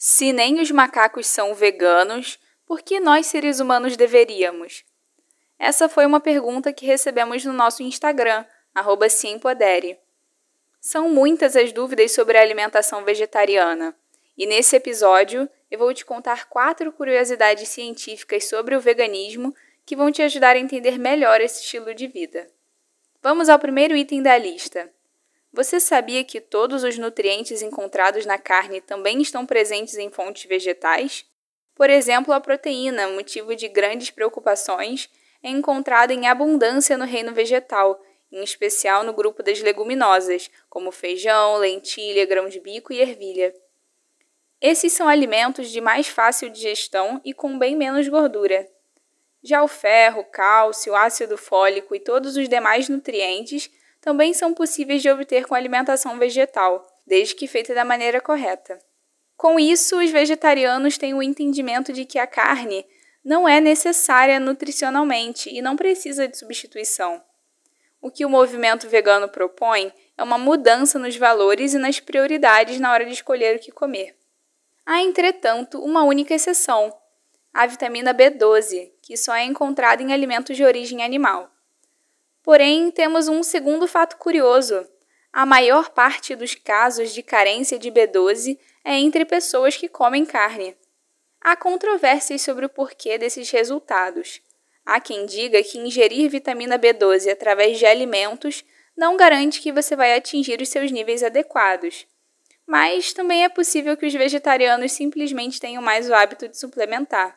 Se nem os macacos são veganos, por que nós seres humanos deveríamos? Essa foi uma pergunta que recebemos no nosso Instagram, @ciempodere. São muitas as dúvidas sobre a alimentação vegetariana, e nesse episódio eu vou te contar quatro curiosidades científicas sobre o veganismo que vão te ajudar a entender melhor esse estilo de vida. Vamos ao primeiro item da lista. Você sabia que todos os nutrientes encontrados na carne também estão presentes em fontes vegetais? Por exemplo, a proteína, motivo de grandes preocupações, é encontrada em abundância no reino vegetal, em especial no grupo das leguminosas, como feijão, lentilha, grão de bico e ervilha. Esses são alimentos de mais fácil digestão e com bem menos gordura. Já o ferro, cálcio, ácido fólico e todos os demais nutrientes também são possíveis de obter com alimentação vegetal, desde que feita da maneira correta. Com isso, os vegetarianos têm o entendimento de que a carne não é necessária nutricionalmente e não precisa de substituição. O que o movimento vegano propõe é uma mudança nos valores e nas prioridades na hora de escolher o que comer. Há, entretanto, uma única exceção: a vitamina B12, que só é encontrada em alimentos de origem animal. Porém, temos um segundo fato curioso. A maior parte dos casos de carência de B12 é entre pessoas que comem carne. Há controvérsias sobre o porquê desses resultados. Há quem diga que ingerir vitamina B12 através de alimentos não garante que você vai atingir os seus níveis adequados. Mas também é possível que os vegetarianos simplesmente tenham mais o hábito de suplementar.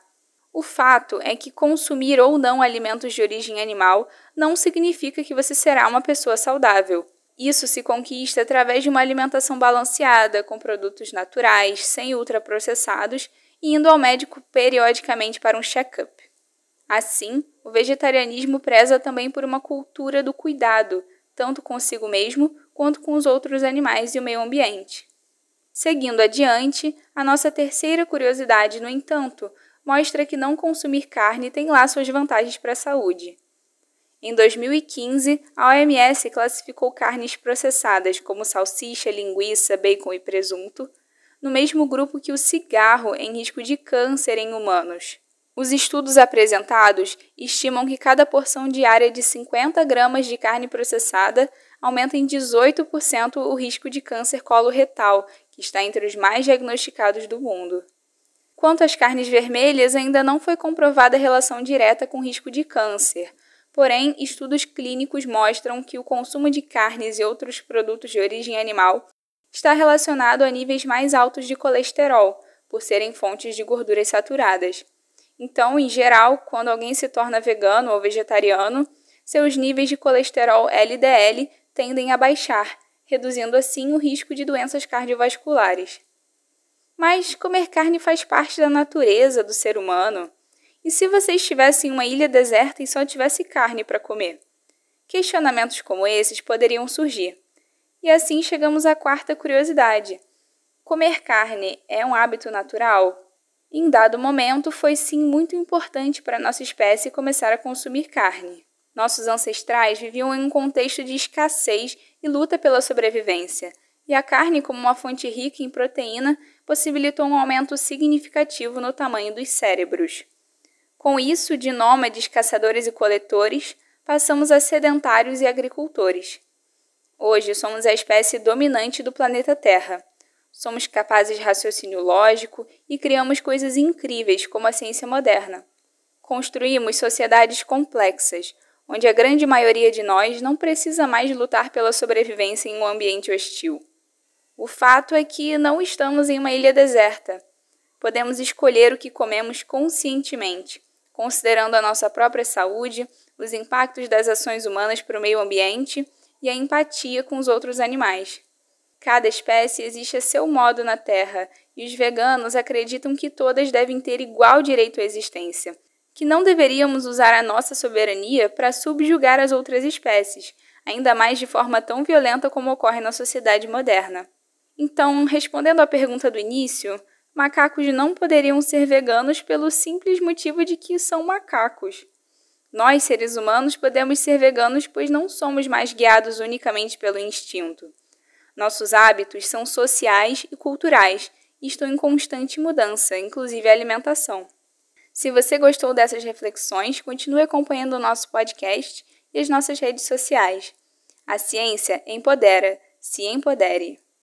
O fato é que consumir ou não alimentos de origem animal não significa que você será uma pessoa saudável. Isso se conquista através de uma alimentação balanceada, com produtos naturais, sem ultraprocessados e indo ao médico periodicamente para um check-up. Assim, o vegetarianismo preza também por uma cultura do cuidado, tanto consigo mesmo quanto com os outros animais e o meio ambiente. Seguindo adiante, a nossa terceira curiosidade, no entanto, mostra que não consumir carne tem lá suas vantagens para a saúde. Em 2015, a OMS classificou carnes processadas como salsicha, linguiça, bacon e presunto no mesmo grupo que o cigarro em risco de câncer em humanos. Os estudos apresentados estimam que cada porção diária de 50 gramas de carne processada aumenta em 18% o risco de câncer coloretal, que está entre os mais diagnosticados do mundo. Quanto às carnes vermelhas, ainda não foi comprovada relação direta com risco de câncer. Porém, estudos clínicos mostram que o consumo de carnes e outros produtos de origem animal está relacionado a níveis mais altos de colesterol, por serem fontes de gorduras saturadas. Então, em geral, quando alguém se torna vegano ou vegetariano, seus níveis de colesterol LDL tendem a baixar, reduzindo assim o risco de doenças cardiovasculares. Mas comer carne faz parte da natureza do ser humano. E se você estivesse em uma ilha deserta e só tivesse carne para comer? Questionamentos como esses poderiam surgir. E assim chegamos à quarta curiosidade: comer carne é um hábito natural? Em dado momento, foi sim muito importante para nossa espécie começar a consumir carne. Nossos ancestrais viviam em um contexto de escassez e luta pela sobrevivência, e a carne, como uma fonte rica em proteína, possibilitou um aumento significativo no tamanho dos cérebros. Com isso, de nômades, caçadores e coletores, passamos a sedentários e agricultores. Hoje somos a espécie dominante do planeta Terra. Somos capazes de raciocínio lógico e criamos coisas incríveis como a ciência moderna. Construímos sociedades complexas, onde a grande maioria de nós não precisa mais lutar pela sobrevivência em um ambiente hostil. O fato é que não estamos em uma ilha deserta. Podemos escolher o que comemos conscientemente, considerando a nossa própria saúde, os impactos das ações humanas para o meio ambiente e a empatia com os outros animais. Cada espécie existe a seu modo na Terra e os veganos acreditam que todas devem ter igual direito à existência, que não deveríamos usar a nossa soberania para subjugar as outras espécies, ainda mais de forma tão violenta como ocorre na sociedade moderna. Então, respondendo à pergunta do início, macacos não poderiam ser veganos pelo simples motivo de que são macacos. Nós, seres humanos, podemos ser veganos pois não somos mais guiados unicamente pelo instinto. Nossos hábitos são sociais e culturais e estão em constante mudança, inclusive a alimentação. Se você gostou dessas reflexões, continue acompanhando o nosso podcast e as nossas redes sociais. A ciência empodera. Se empodere.